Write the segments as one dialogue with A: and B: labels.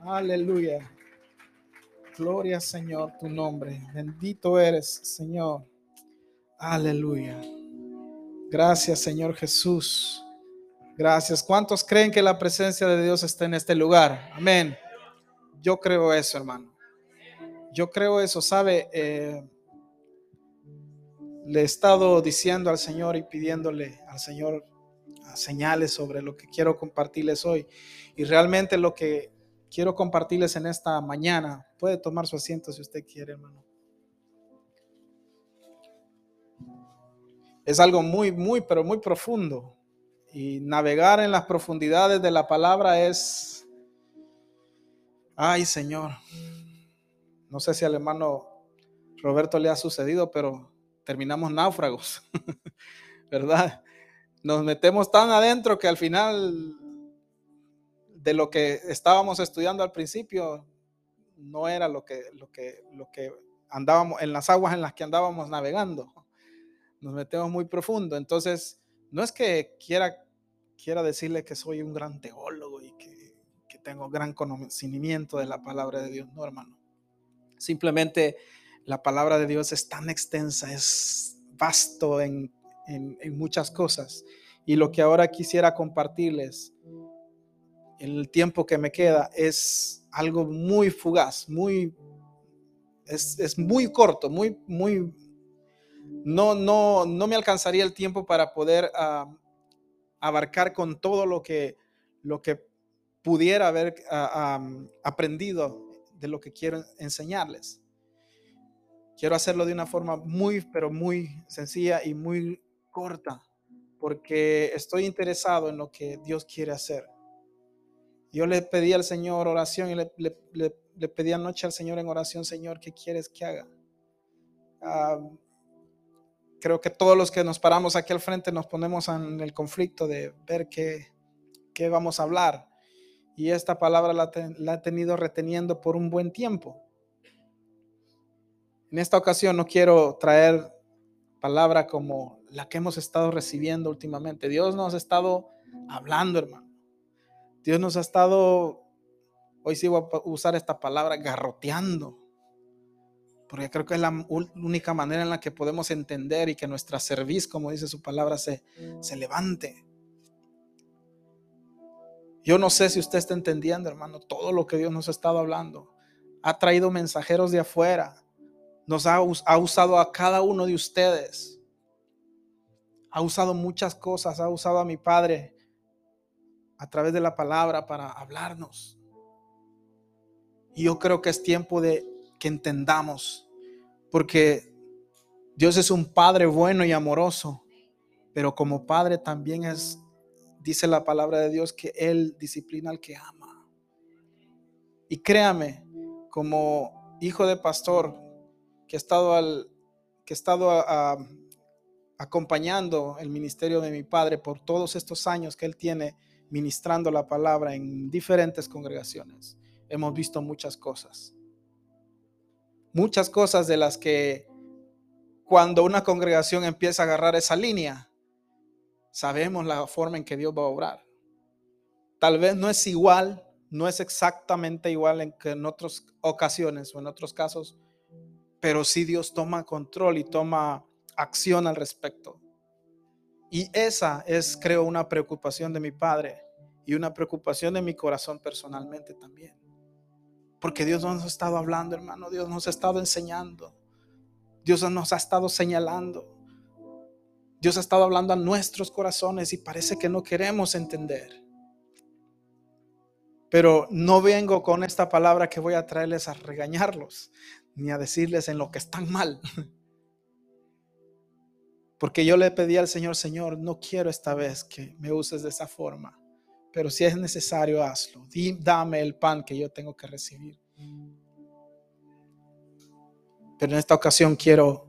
A: Aleluya. Gloria Señor tu nombre. Bendito eres, Señor. Aleluya. Gracias, Señor Jesús. Gracias. ¿Cuántos creen que la presencia de Dios está en este lugar? Amén. Yo creo eso, hermano. Yo creo eso, ¿sabe? Eh, le he estado diciendo al Señor y pidiéndole al Señor señales sobre lo que quiero compartirles hoy. Y realmente lo que quiero compartirles en esta mañana, puede tomar su asiento si usted quiere, hermano. Es algo muy, muy, pero muy profundo. Y navegar en las profundidades de la palabra es, ay Señor, no sé si al hermano Roberto le ha sucedido, pero terminamos náufragos, ¿verdad? Nos metemos tan adentro que al final de lo que estábamos estudiando al principio no era lo que, lo que, lo que andábamos en las aguas en las que andábamos navegando. Nos metemos muy profundo. Entonces, no es que quiera, quiera decirle que soy un gran teólogo y que, que tengo gran conocimiento de la palabra de Dios, no, hermano. Simplemente la palabra de Dios es tan extensa, es vasto en, muchas cosas. Y lo que ahora quisiera compartirles en el tiempo que me queda es algo muy fugaz, muy, es, muy corto, muy, muy, no, no, no me alcanzaría el tiempo para poder ah, abarcar con todo lo que, lo que pudiera haber ah, aprendido de lo que quiero enseñarles. Quiero hacerlo de una forma muy, pero muy sencilla y muy corta, porque estoy interesado en lo que Dios quiere hacer. Yo le pedí al Señor oración y le, pedí anoche al Señor en oración, Señor, ¿qué quieres que haga? Ah, creo que todos los que nos paramos aquí al frente nos ponemos en el conflicto de ver qué, qué vamos a hablar. Y esta palabra la, la he tenido reteniendo por un buen tiempo. En esta ocasión no quiero traer palabra como la que hemos estado recibiendo últimamente. Dios nos ha estado hablando, hermano. Dios nos ha estado, hoy sí voy a usar esta palabra, garroteando. Porque creo que es la única manera en la que podemos entender y que nuestra cerviz, como dice su palabra, se, se levante. Yo no sé si usted está entendiendo, hermano, todo lo que Dios nos ha estado hablando. Ha traído mensajeros de afuera nos ha, usado a cada uno de ustedes. Ha usado muchas cosas, ha usado a mi Padre a través de la palabra para hablarnos. Y yo creo que es tiempo de que entendamos, porque Dios es un Padre bueno y amoroso, pero como Padre también es, dice la palabra de Dios, que Él disciplina al que ama. Y créame, como hijo de pastor, que he estado, al, que he estado acompañando el ministerio de mi padre por todos estos años que él tiene ministrando la palabra en diferentes congregaciones. Hemos visto muchas cosas. Muchas cosas de las que cuando una congregación empieza a agarrar esa línea, sabemos la forma en que Dios va a obrar. Tal vez no es igual, no es exactamente igual en que en otras ocasiones o en otros casos, pero sí Dios toma control y toma acción al respecto. Y esa es, creo, una preocupación de mi padre y una preocupación de mi corazón personalmente también. Porque Dios nos ha estado hablando, hermano, Dios nos ha estado enseñando, Dios nos ha estado señalando, Dios ha estado hablando a nuestros corazones y parece que no queremos entender. Pero no vengo con esta palabra que voy a traerles a regañarlos, ni a decirles en lo que están mal. Porque yo le pedí al Señor, Señor, no quiero esta vez que me uses de esa forma, pero si es necesario, hazlo. dame el pan que yo tengo que recibir. Pero en esta ocasión quiero,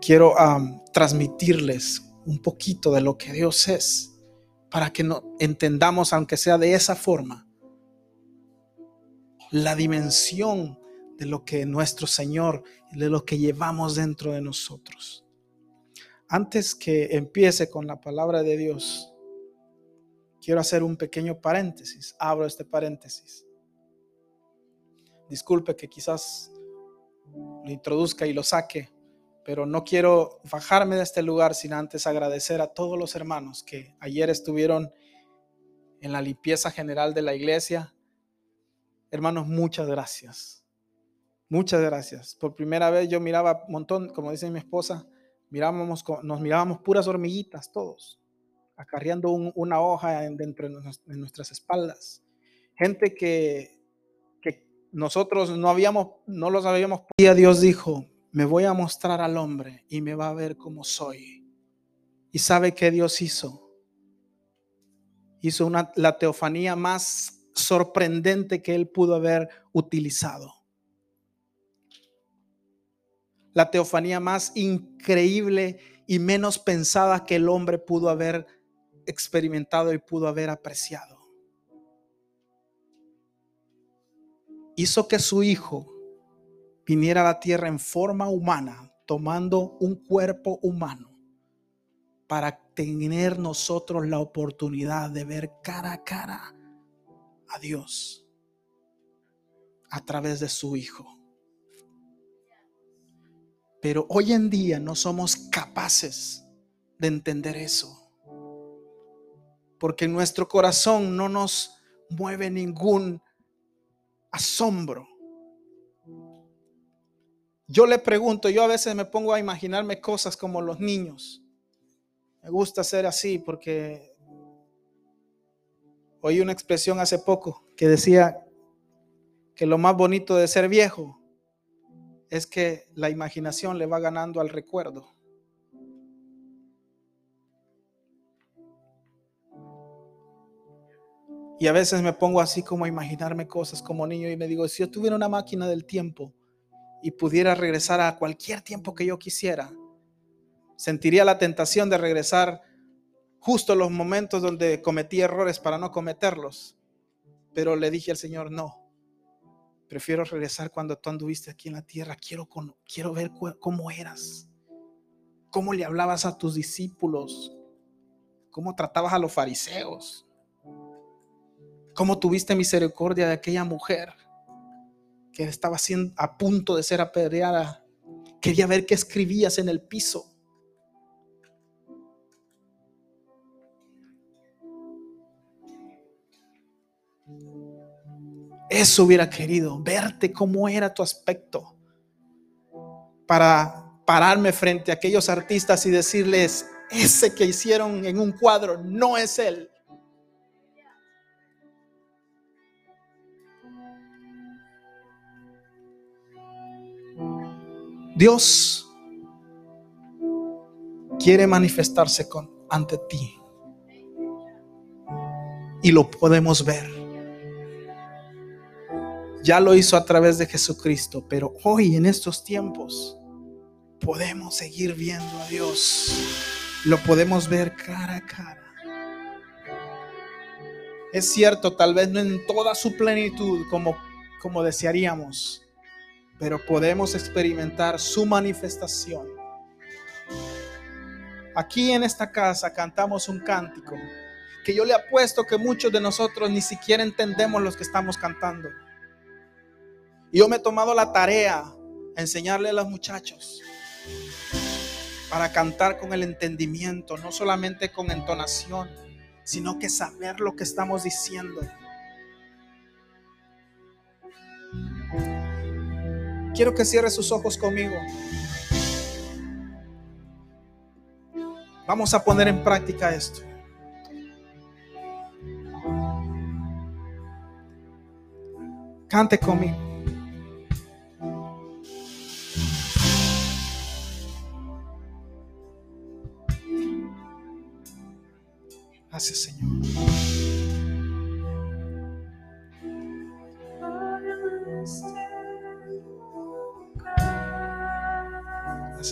A: quiero transmitirles un poquito de lo que Dios es, para que no entendamos, aunque sea de esa forma, la dimensión de lo que nuestro Señor, de lo que llevamos dentro de nosotros. Antes que empiece con la palabra de Dios, quiero hacer un pequeño paréntesis. Abro este paréntesis. Disculpe que quizás lo introduzca y lo saque, pero no quiero bajarme de este lugar sin antes agradecer a todos los hermanos que ayer estuvieron en la limpieza general de la iglesia. Hermanos, muchas gracias. Muchas gracias. Por primera vez yo miraba un montón, como dice mi esposa, mirábamos, nos mirábamos puras hormiguitas todos, acarreando una hoja dentro de nuestras espaldas. Gente que, que nosotros no habíamos, no los habíamos. Y Dios dijo, me voy a mostrar al hombre y me va a ver como soy. ¿Y sabe qué Dios hizo? Hizo una, la teofanía más sorprendente que él pudo haber utilizado. La teofanía más increíble y menos pensada que el hombre pudo haber experimentado y pudo haber apreciado. Hizo que su hijo viniera a la tierra en forma humana, tomando un cuerpo humano, para tener nosotros la oportunidad de ver cara a cara a Dios a través de su Hijo. Pero hoy en día no somos capaces de entender eso. Porque nuestro corazón no nos mueve ningún asombro yo le pregunto, yo a veces me pongo a imaginarme cosas como los niños. Me gusta ser así porque oí una expresión hace poco que decía que lo más bonito de ser viejo es que la imaginación le va ganando al recuerdo. Y a veces me pongo así como a imaginarme cosas como niño y me digo, si yo tuviera una máquina del tiempo, y pudiera regresar a cualquier tiempo que yo quisiera, sentiría la tentación de regresar justo los momentos donde cometí errores para no cometerlos. Pero le dije al Señor, no, prefiero regresar cuando tú anduviste aquí en la tierra. Quiero, quiero ver cómo eras, cómo le hablabas a tus discípulos, cómo tratabas a los fariseos, cómo tuviste misericordia de aquella mujer que estaba siendo, a punto de ser apedreada. Quería ver qué escribías en el piso. Eso hubiera querido, verte cómo era tu aspecto, para pararme frente a aquellos artistas y decirles, ese que hicieron en un cuadro no es él. Dios quiere manifestarse con, ante ti. Y lo podemos ver. Ya lo hizo a través de Jesucristo, pero hoy en estos tiempos podemos seguir viendo a Dios. Lo podemos ver cara a cara. Es cierto, tal vez no en toda su plenitud como, como desearíamos, pero podemos experimentar su manifestación. Aquí en esta casa cantamos un cántico que yo le apuesto que muchos de nosotros ni siquiera entendemos los que estamos cantando. Yo me he tomado la tarea de enseñarle a los muchachos para cantar con el entendimiento, no solamente con entonación, sino que saber lo que estamos diciendo. Quiero que cierre sus ojos conmigo. Vamos a poner en práctica esto. Cante conmigo. Gracias, Señor.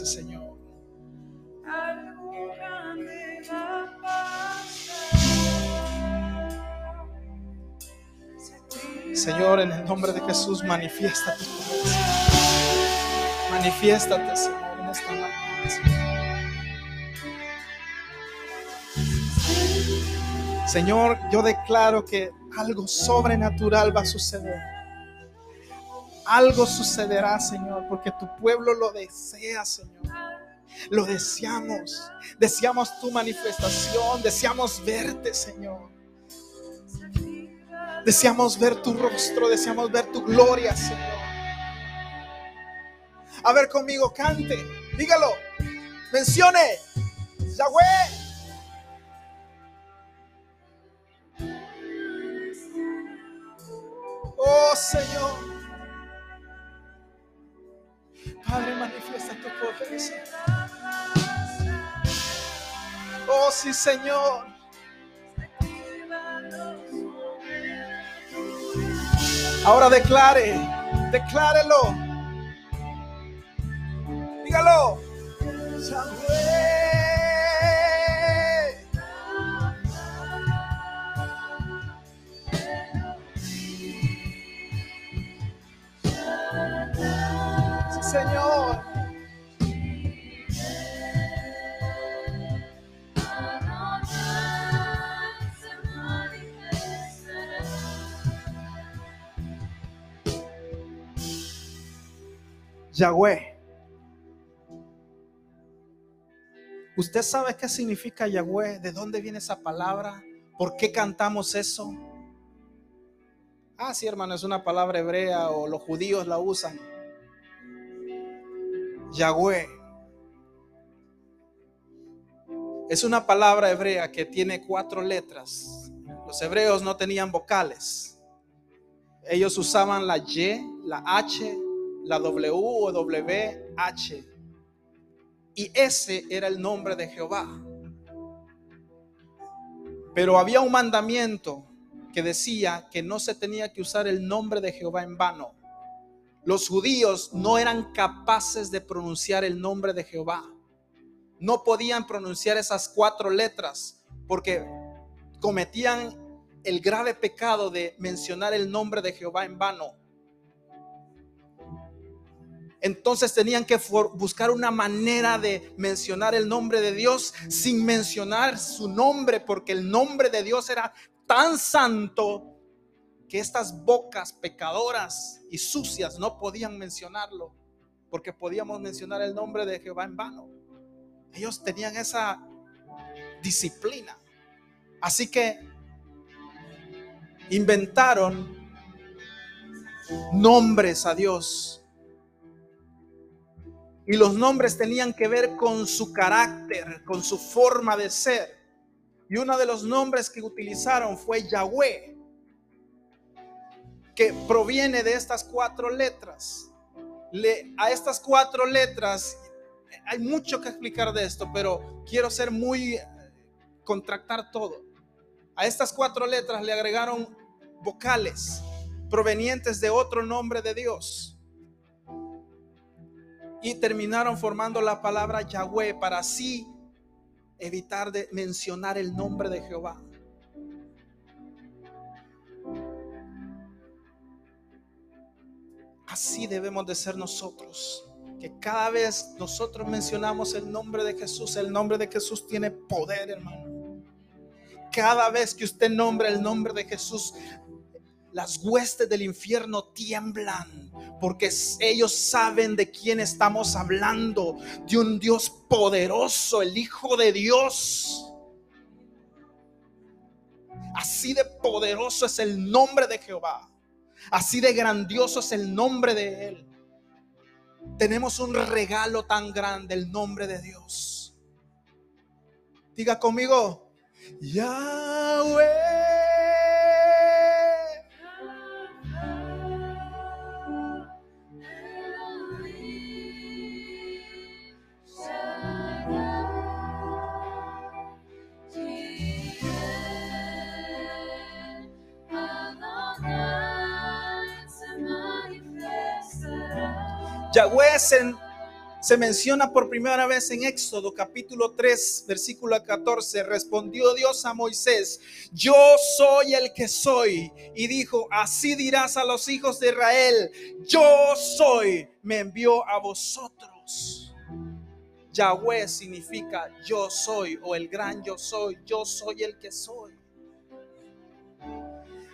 A: Señor. Señor, en el nombre de Jesús, manifiéstate. Manifiéstate, Señor, Señor, yo declaro que algo sobrenatural va a suceder. Algo sucederá, Señor, porque tu pueblo lo desea, Señor. Lo deseamos. Deseamos tu manifestación. Deseamos verte, Señor. Deseamos ver tu rostro. Deseamos ver tu gloria, Señor. A ver conmigo, cante. Dígalo. Mencione. Yahweh. Señor. Padre, manifiesta tu poder. Oh sí, Señor. Ahora declare, declárelo. Dígalo. Señor. Yahweh. ¿Usted sabe qué significa Yahweh? ¿De dónde viene esa palabra? ¿Por qué cantamos eso? Ah, sí, hermano, es una palabra hebrea o los judíos la usan. Yahweh. Es una palabra hebrea que tiene cuatro letras. Los hebreos no tenían vocales. Ellos usaban la Y, la H, la W o WH. Y ese era el nombre de Jehová. Pero había un mandamiento que decía que no se tenía que usar el nombre de Jehová en vano. Los judíos no eran capaces de pronunciar el nombre de Jehová. No podían pronunciar esas cuatro letras porque cometían el grave pecado de mencionar el nombre de Jehová en vano. Entonces tenían que buscar una manera de mencionar el nombre de Dios sin mencionar su nombre, porque el nombre de Dios era tan santo que estas bocas pecadoras y sucias no podían mencionarlo, porque podíamos mencionar el nombre de Jehová en vano. Ellos tenían esa disciplina. Así que inventaron nombres a Dios. Y los nombres tenían que ver con su carácter, con su forma de ser. Y uno de los nombres que utilizaron fue Yahweh que proviene de estas cuatro letras. Le, a estas cuatro letras hay mucho que explicar de esto, pero quiero ser muy eh, contractar todo. A estas cuatro letras le agregaron vocales provenientes de otro nombre de Dios. Y terminaron formando la palabra Yahweh para así evitar de mencionar el nombre de Jehová. Así debemos de ser nosotros. Que cada vez nosotros mencionamos el nombre de Jesús, el nombre de Jesús tiene poder, hermano. Cada vez que usted nombra el nombre de Jesús, las huestes del infierno tiemblan porque ellos saben de quién estamos hablando, de un Dios poderoso, el Hijo de Dios. Así de poderoso es el nombre de Jehová. Así de grandioso es el nombre de Él. Tenemos un regalo tan grande, el nombre de Dios. Diga conmigo, Yahweh. Yahweh se, menciona por primera vez en Éxodo capítulo 3, versículo 14. Respondió Dios a Moisés, yo soy el que soy. Y dijo, así dirás a los hijos de Israel, yo soy, me envió a vosotros. Yahweh significa yo soy o el gran yo soy, yo soy el que soy.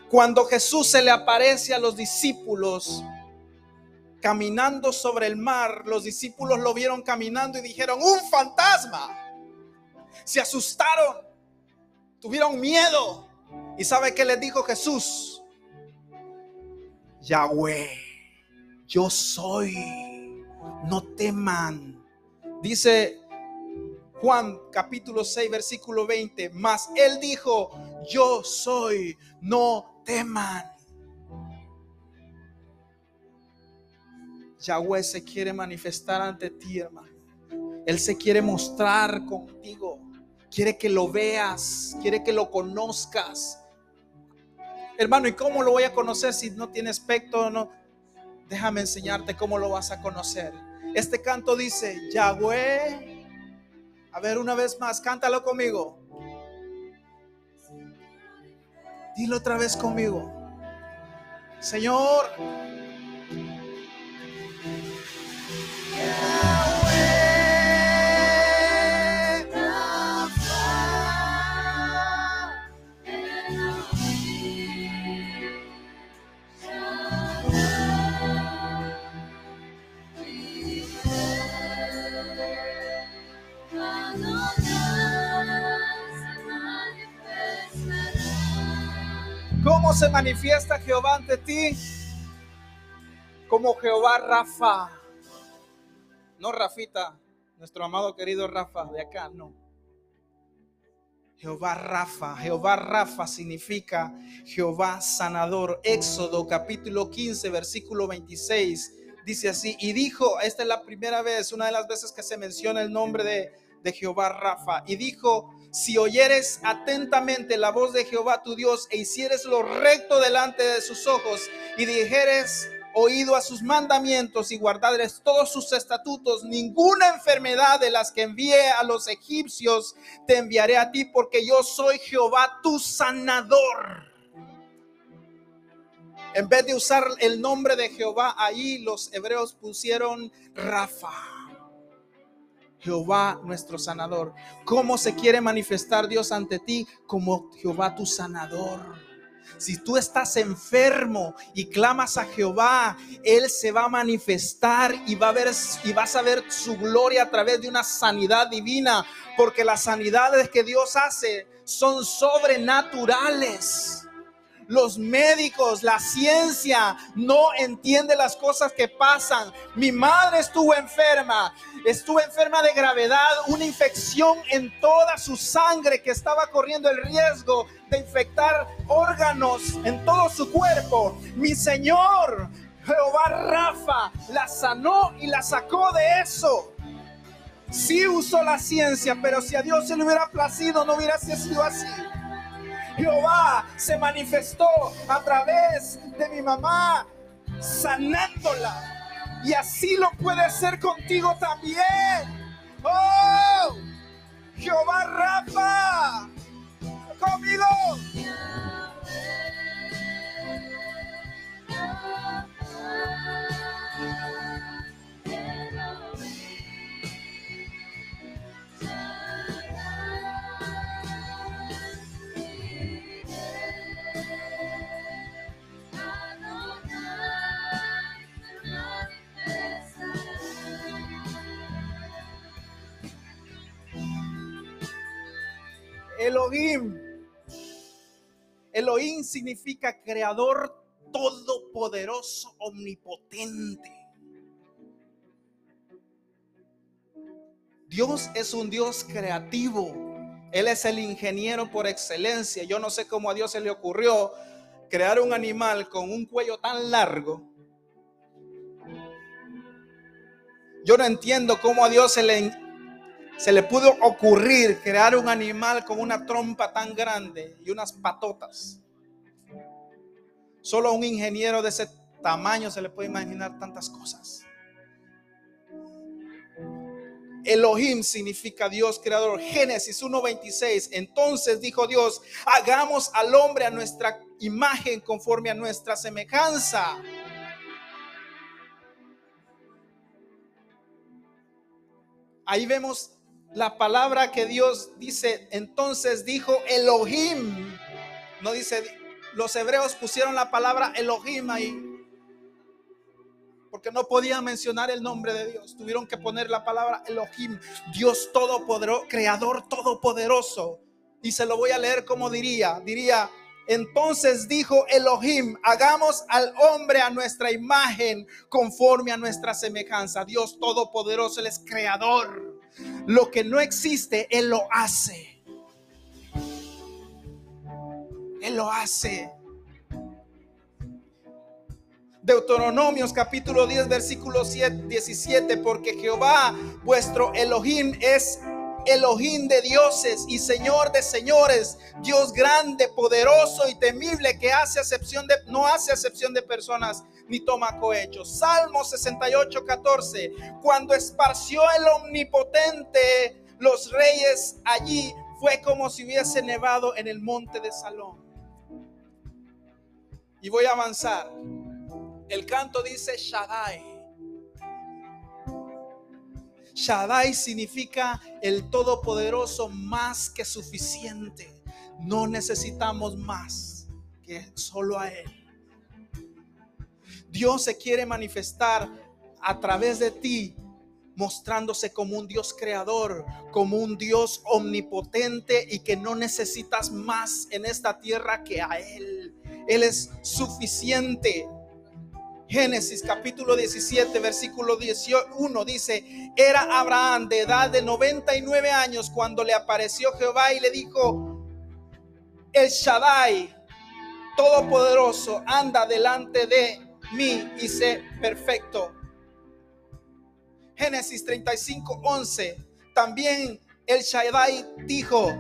A: Cuando Jesús se le aparece a los discípulos caminando sobre el mar, los discípulos lo vieron caminando y dijeron, un fantasma. Se asustaron, tuvieron miedo. ¿Y sabe qué les dijo Jesús? Yahweh, yo soy, no teman. Dice Juan capítulo 6, versículo 20, mas él dijo, yo soy, no teman. Yahweh se quiere manifestar ante ti, hermano. Él se quiere mostrar contigo. Quiere que lo veas, quiere que lo conozcas. Hermano, ¿y cómo lo voy a conocer si no tiene aspecto? No? Déjame enseñarte cómo lo vas a conocer. Este canto dice, Yahweh. A ver, una vez más, cántalo conmigo. Dilo otra vez conmigo. Señor. Se manifiesta Jehová ante ti? Como Jehová Rafa. No Rafita, nuestro amado querido Rafa de acá, no. Jehová Rafa, Jehová Rafa significa Jehová sanador. Éxodo capítulo 15, versículo 26 dice así, y dijo, esta es la primera vez, una de las veces que se menciona el nombre de, de Jehová Rafa, y dijo, si oyeres atentamente la voz de Jehová tu Dios e hicieres lo recto delante de sus ojos y dijeres oído a sus mandamientos y guardares todos sus estatutos, ninguna enfermedad de las que envié a los egipcios te enviaré a ti, porque yo soy Jehová tu sanador. En vez de usar el nombre de Jehová ahí, los hebreos pusieron Rafa. Jehová nuestro sanador. ¿Cómo se quiere manifestar Dios ante ti? Como Jehová tu sanador. Si tú estás enfermo y clamas a Jehová, Él se va a manifestar y, va a ver, y vas a ver su gloria a través de una sanidad divina, porque las sanidades que Dios hace son sobrenaturales. Los médicos, la ciencia no entiende las cosas que pasan. Mi madre estuvo enferma, estuvo enferma de gravedad, una infección en toda su sangre que estaba corriendo el riesgo de infectar órganos en todo su cuerpo. Mi Señor, Jehová Rafa, la sanó y la sacó de eso. Sí usó la ciencia, pero si a Dios se le hubiera placido, no hubiera sido así. Jehová se manifestó a través de mi mamá, sanándola. Y así lo puede hacer contigo también. Oh, Jehová Rafa, conmigo. Elohim. Elohim significa creador todopoderoso, omnipotente. Dios es un Dios creativo. Él es el ingeniero por excelencia. Yo no sé cómo a Dios se le ocurrió crear un animal con un cuello tan largo. Yo no entiendo cómo a Dios se le se le pudo ocurrir crear un animal con una trompa tan grande y unas patotas. Solo a un ingeniero de ese tamaño se le puede imaginar tantas cosas. Elohim significa Dios creador. Génesis 1.26. Entonces dijo Dios, hagamos al hombre a nuestra imagen conforme a nuestra semejanza. Ahí vemos la palabra que Dios dice, entonces dijo Elohim, no dice los hebreos pusieron la palabra Elohim ahí. Porque no podían mencionar el nombre de Dios. Tuvieron que poner la palabra Elohim. Dios todopoderoso, creador todopoderoso. Y se lo voy a leer como diría. Diría, entonces dijo Elohim, hagamos al hombre a nuestra imagen, conforme a nuestra semejanza. Dios todopoderoso, Él es creador. Lo que no existe, Él lo hace. Él lo hace. Deuteronomios capítulo 10 versículo 17, porque Jehová vuestro Elohim es Elohim de dioses y Señor de señores, Dios grande, poderoso y temible que hace acepción de no hace acepción de personas ni toma cohechos. Salmo 68, 14. Cuando esparció el omnipotente los reyes allí, fue como si hubiese nevado en el monte de Salón. Y voy a avanzar. El canto dice Shaddai. Shaddai significa el todopoderoso más que suficiente. No necesitamos más que solo a Él. Dios se quiere manifestar a través de ti, mostrándose como un Dios creador, como un Dios omnipotente y que no necesitas más en esta tierra que a Él. Él es suficiente. Génesis capítulo 17, versículo 1 dice, era Abraham de edad de 99 años cuando le apareció Jehová y le dijo, el Shaddai, todopoderoso, anda delante de mí y sé perfecto. Génesis 35, 11, también el Shaddai dijo,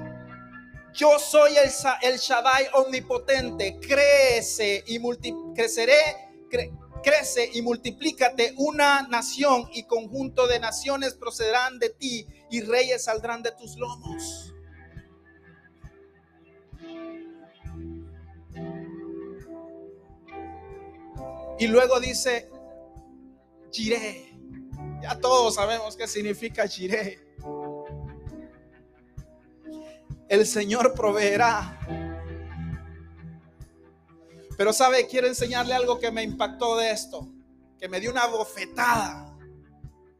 A: yo soy el, el Shaddai omnipotente, crece y creceré crece y multiplícate una nación y conjunto de naciones procederán de ti y reyes saldrán de tus lomos. Y luego dice, Jiré. Ya todos sabemos qué significa Jiré. El Señor proveerá pero sabe, quiero enseñarle algo que me impactó de esto, que me dio una bofetada.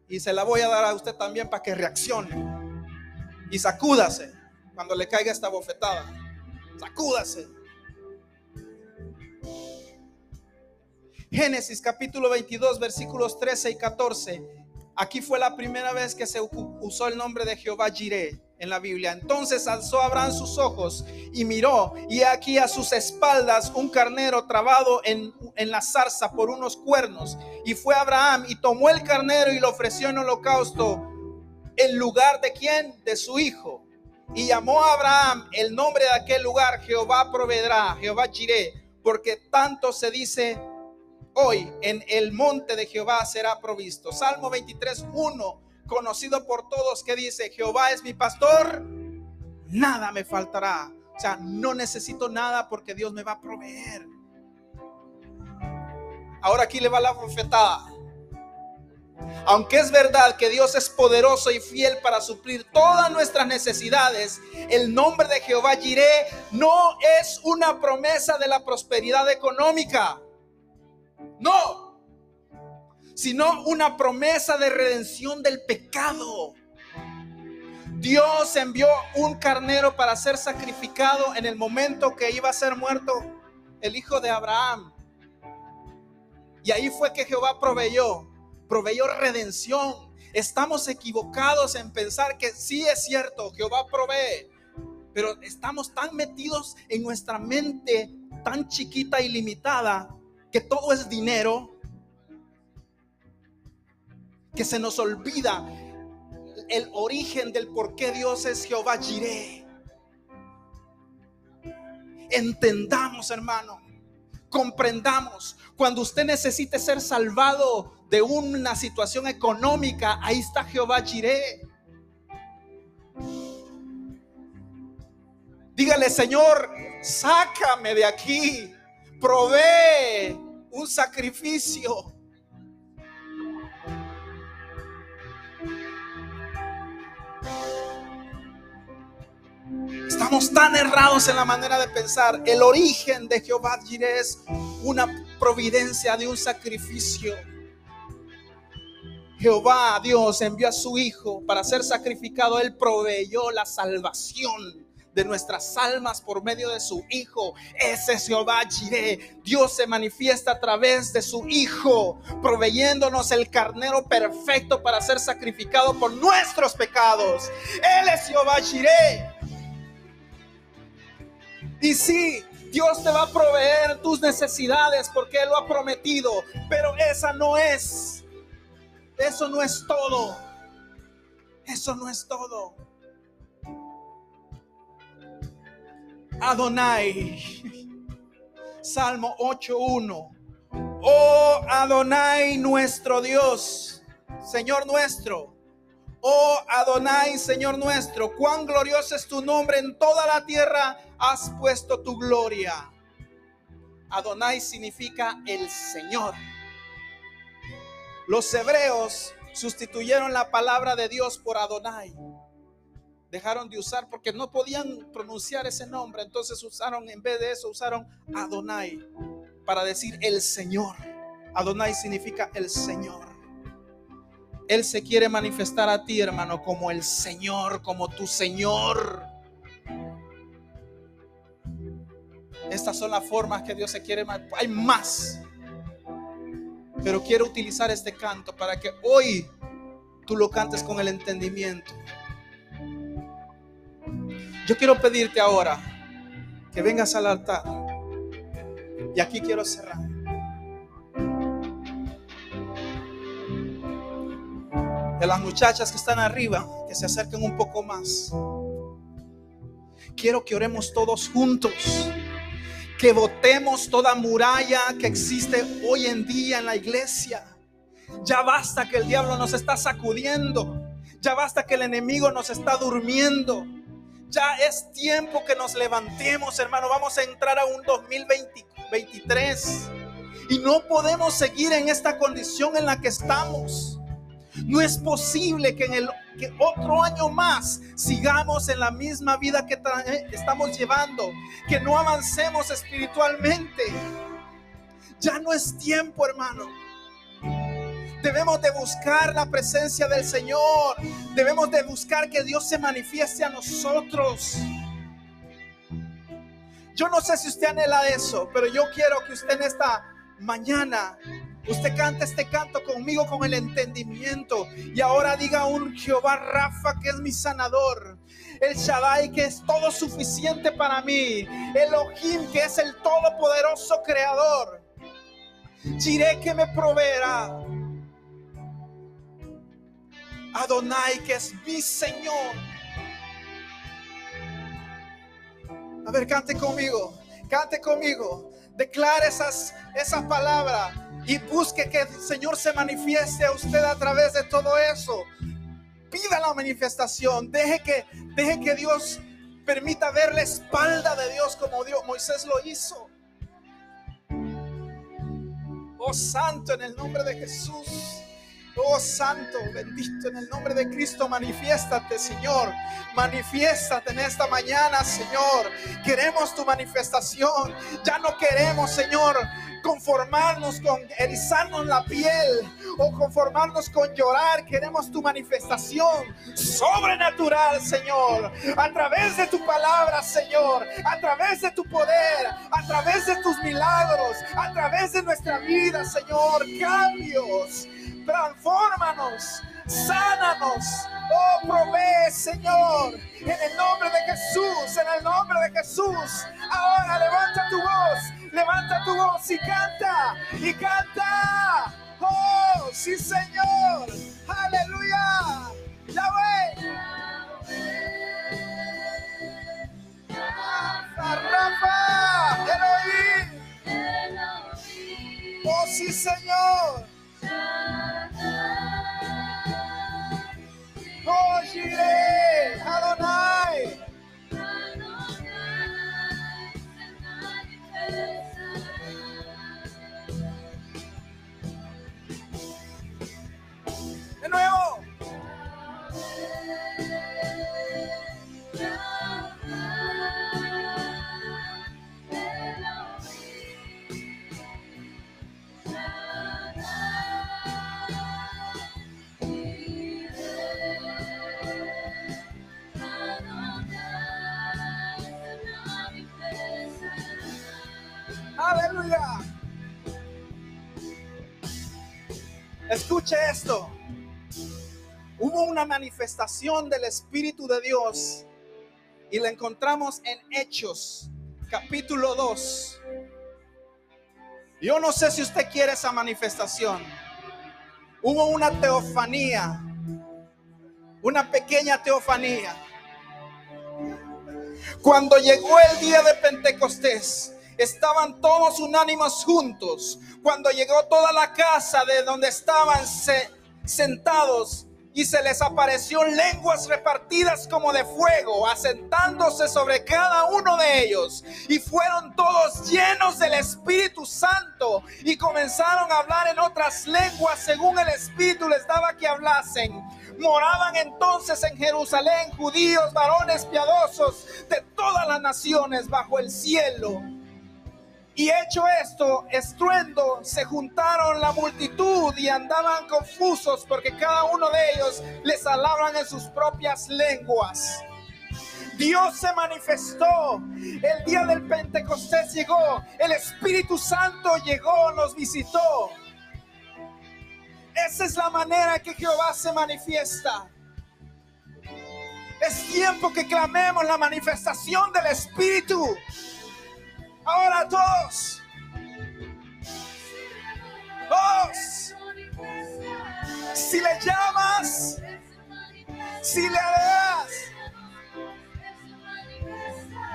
A: Y se la voy a dar a usted también para que reaccione. Y sacúdase cuando le caiga esta bofetada. Sacúdase. Génesis capítulo 22 versículos 13 y 14. Aquí fue la primera vez que se usó el nombre de Jehová Jireh en la Biblia. Entonces alzó Abraham sus ojos y miró, y aquí a sus espaldas un carnero trabado en, en, la zarza por unos cuernos. Y fue Abraham y tomó el carnero y lo ofreció en holocausto en lugar de quién? De su hijo. Y llamó a Abraham el nombre de aquel lugar, Jehová proveerá, Jehová Jireh, porque tanto se dice hoy en el monte de Jehová será provisto. Salmo 23, 1 conocido por todos que dice, Jehová es mi pastor, nada me faltará. O sea, no necesito nada porque Dios me va a proveer. Ahora aquí le va la profetada. Aunque es verdad que Dios es poderoso y fiel para suplir todas nuestras necesidades, el nombre de Jehová Jireh no es una promesa de la prosperidad económica. No, sino una promesa de redención del pecado. Dios envió un carnero para ser sacrificado en el momento que iba a ser muerto el hijo de Abraham. Y ahí fue que Jehová proveyó, proveyó redención. Estamos equivocados en pensar que sí es cierto, Jehová provee, pero estamos tan metidos en nuestra mente tan chiquita y limitada que todo es dinero, que se nos olvida el origen del por qué Dios es Jehová Jireh. Entendamos, hermano, comprendamos. Cuando usted necesite ser salvado de una situación económica, ahí está Jehová Jireh. Dígale, Señor, sácame de aquí. Provee un sacrificio Estamos tan errados en la manera de pensar. El origen de Jehová es una providencia de un sacrificio. Jehová, Dios, envió a su Hijo para ser sacrificado. Él proveyó la salvación de nuestras almas por medio de su Hijo. Ese es Jehová Jireh. Dios se manifiesta a través de su Hijo, proveyéndonos el carnero perfecto para ser sacrificado por nuestros pecados. Él es Jehová Jireh. Y sí, Dios te va a proveer tus necesidades porque Él lo ha prometido, pero esa no es. Eso no es todo. Eso no es todo. Adonai. Salmo 8.1. Oh Adonai nuestro Dios, Señor nuestro. Oh Adonai, Señor nuestro, cuán glorioso es tu nombre en toda la tierra, has puesto tu gloria. Adonai significa el Señor. Los hebreos sustituyeron la palabra de Dios por Adonai dejaron de usar porque no podían pronunciar ese nombre. Entonces usaron, en vez de eso, usaron Adonai para decir el Señor. Adonai significa el Señor. Él se quiere manifestar a ti, hermano, como el Señor, como tu Señor. Estas son las formas que Dios se quiere. Hay más. Pero quiero utilizar este canto para que hoy tú lo cantes con el entendimiento. Yo quiero pedirte ahora que vengas al altar. Y aquí quiero cerrar. De las muchachas que están arriba, que se acerquen un poco más. Quiero que oremos todos juntos. Que votemos toda muralla que existe hoy en día en la iglesia. Ya basta que el diablo nos está sacudiendo. Ya basta que el enemigo nos está durmiendo. Ya es tiempo que nos levantemos, hermano. Vamos a entrar a un 2023. Y no podemos seguir en esta condición en la que estamos. No es posible que en el que otro año más sigamos en la misma vida que eh, estamos llevando, que no avancemos espiritualmente. Ya no es tiempo, hermano. Debemos de buscar la presencia del Señor. Debemos de buscar que Dios se manifieste a nosotros. Yo no sé si usted anhela eso, pero yo quiero que usted en esta mañana, usted cante este canto conmigo con el entendimiento. Y ahora diga un Jehová Rafa que es mi sanador. El Shaddai que es todo suficiente para mí. Elohim que es el todopoderoso creador. Diré que me proveerá. Adonai, que es mi Señor. A ver, cante conmigo, cante conmigo. Declare esas, esas palabras y busque que el Señor se manifieste a usted a través de todo eso. Pida la manifestación. Deje que, deje que Dios permita ver la espalda de Dios como Dios, Moisés lo hizo. Oh Santo, en el nombre de Jesús. Oh Santo, bendito en el nombre de Cristo, manifiéstate, Señor. Manifiéstate en esta mañana, Señor. Queremos tu manifestación. Ya no queremos, Señor, conformarnos con erizarnos la piel o conformarnos con llorar. Queremos tu manifestación sobrenatural, Señor. A través de tu palabra, Señor. A través de tu poder. A través de tus milagros. A través de nuestra vida, Señor. Cambios transfórmanos, sánanos, oh provee Señor, en el nombre de Jesús, en el nombre de Jesús. Ahora levanta tu voz, levanta tu voz y canta, y canta. Oh, sí Señor, aleluya, Yahweh. Rafa, Elohim. Oh, sí, Señor. Hoshire Adonai. De Escuche esto. Hubo una manifestación del Espíritu de Dios y la encontramos en Hechos, capítulo 2. Yo no sé si usted quiere esa manifestación. Hubo una teofanía, una pequeña teofanía. Cuando llegó el día de Pentecostés, estaban todos unánimes juntos. Cuando llegó toda la casa de donde estaban sentados, y se les apareció lenguas repartidas como de fuego, asentándose sobre cada uno de ellos. Y fueron todos llenos del Espíritu Santo y comenzaron a hablar en otras lenguas según el Espíritu les daba que hablasen. Moraban entonces en Jerusalén judíos, varones piadosos de todas las naciones bajo el cielo. Y hecho esto, estruendo, se juntaron la multitud y andaban confusos porque cada uno de ellos les hablaban en sus propias lenguas. Dios se manifestó. El día del Pentecostés llegó. El Espíritu Santo llegó, nos visitó. Esa es la manera que Jehová se manifiesta. Es tiempo que clamemos la manifestación del Espíritu. Ahora todos. Dos. Si le llamas, si le das.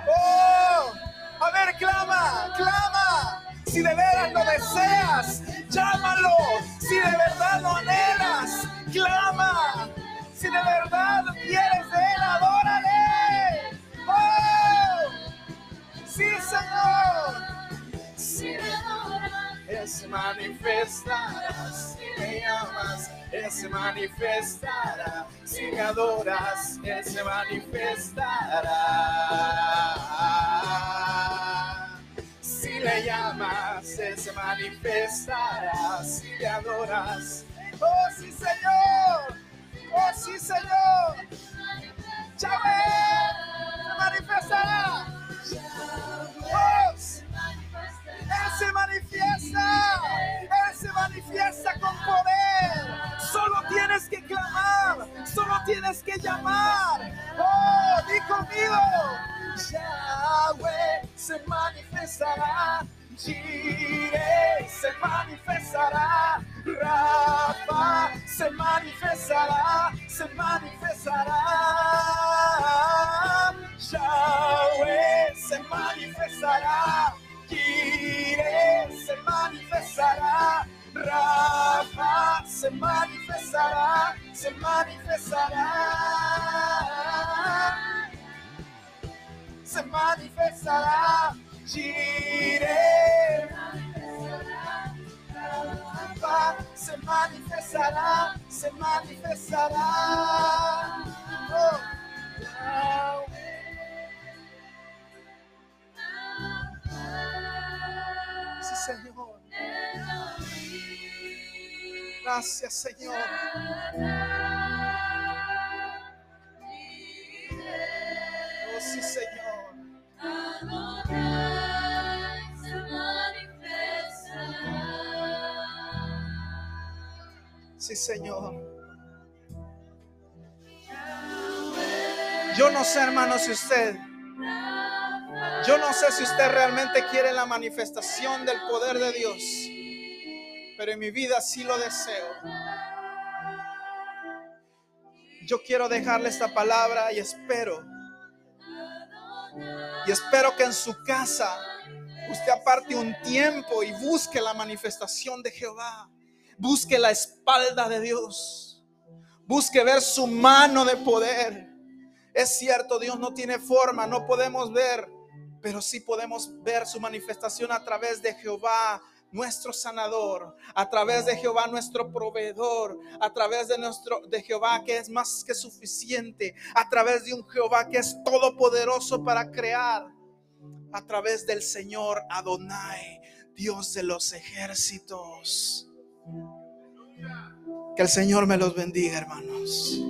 A: Oh, a ver, clama, clama. Si de veras lo deseas, llámalo. Si de verdad lo anhelas, clama. Si de verdad quieres de él, adórale. Se manifestará. Si me llamas, Él se manifestará. Si me adoras, Él se manifestará. Si le llamas, Él se manifestará. Si le adoras, oh sí, Señor. Oh sí, Señor. Chávez, se manifestará. Solo tienes que llamar. Oh, di conmigo. Yahweh se manifestará. Jireh se manifestará. Rafa se manifestará. Se manifestará. Yahweh se manifestará. Jireh se manifestará. Rafa se manifestará. Se manifestará. Se manifestará. Rafa se manifestará. Se manifestará. Oh. Sí, Señor. Gracias, Señor. Sí, Señor. Yo no sé, hermano, si usted, yo no sé si usted realmente quiere la manifestación del poder de Dios, pero en mi vida sí lo deseo. Yo quiero dejarle esta palabra y espero, y espero que en su casa usted aparte un tiempo y busque la manifestación de Jehová, busque la espalda de Dios, busque ver su mano de poder. Es cierto, Dios no tiene forma, no podemos ver, pero sí podemos ver su manifestación a través de Jehová, nuestro sanador, a través de Jehová nuestro proveedor, a través de nuestro de Jehová que es más que suficiente, a través de un Jehová que es todopoderoso para crear, a través del Señor Adonai, Dios de los ejércitos. Que el Señor me los bendiga, hermanos.